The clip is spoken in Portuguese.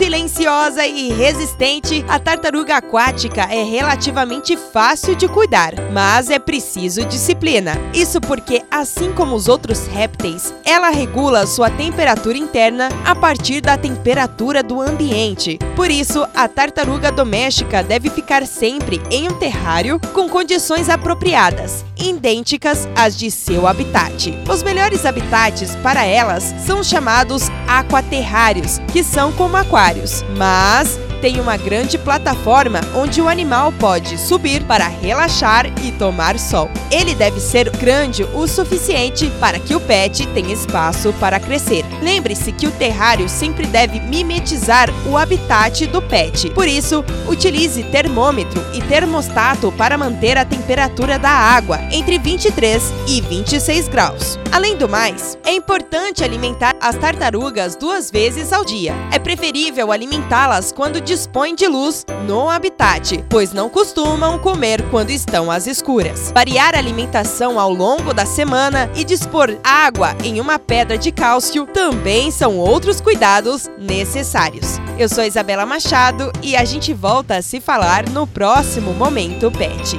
Silenciosa e resistente, a tartaruga aquática é relativamente fácil de cuidar, mas é preciso disciplina. Isso porque, assim como os outros répteis, ela regula sua temperatura interna a partir da temperatura do ambiente. Por isso, a tartaruga doméstica deve ficar sempre em um terrário com condições apropriadas, idênticas às de seu habitat. Os melhores habitats para elas são chamados aquaterrários, que são como aquários, mas tem uma grande plataforma onde o animal pode subir para relaxar e tomar sol. Ele deve ser grande o suficiente para que o pet tenha espaço para crescer. Lembre-se que o terrário sempre deve mimetizar o habitat do pet. Por isso, utilize termômetro e termostato para manter a temperatura da água entre 23 e 26 graus. Além do mais, é importante alimentar as tartarugas duas vezes ao dia. É preferível alimentá-las quando dispõe de luz no habitat, pois não costumam comer quando estão às escuras. Variar a alimentação ao longo da semana e dispor água em uma pedra de cálcio também são outros cuidados necessários. Eu sou Isabela Machado e a gente volta a se falar no próximo Momento Pet.